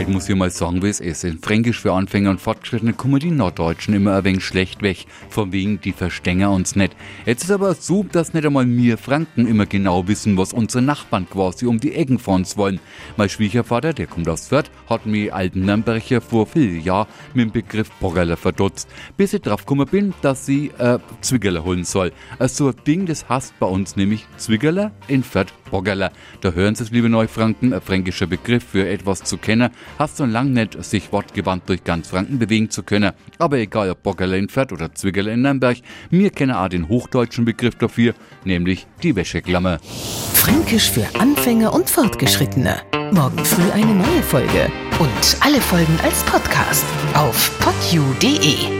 Halt muss ich mal sagen, wie es ist. In Fränkisch für Anfänger und Fortgeschrittene kommen die Norddeutschen immer ein wenig schlecht weg. Von wegen, die verstehen uns nicht. Jetzt ist aber so, dass nicht einmal wir Franken immer genau wissen, was unsere Nachbarn quasi um die Ecken von uns wollen. Mein Schwiegervater, der kommt aus Fürth, hat mich alten Nürnberger vor vielen Jahren mit dem Begriff Boggerler verdutzt. Bis ich drauf gekommen bin, dass sie äh, Zwiggerler holen soll. Also ein Ding, das heißt bei uns nämlich Zwiggerler in Fürth Boggerler. Da hören Sie es, liebe Neufranken, ein fränkischer Begriff für etwas zu kennen, hast so lang nicht, sich wortgewandt durch ganz Franken bewegen zu können. Aber egal ob Boggerler in Fürth oder Zwiggerler in Nürnberg, wir kennen auch den hochdeutschen Begriff dafür, nämlich die Wäscheklammer. Fränkisch für Anfänger und Fortgeschrittene. Morgen früh eine neue Folge. Und alle Folgen als Podcast auf podu.de.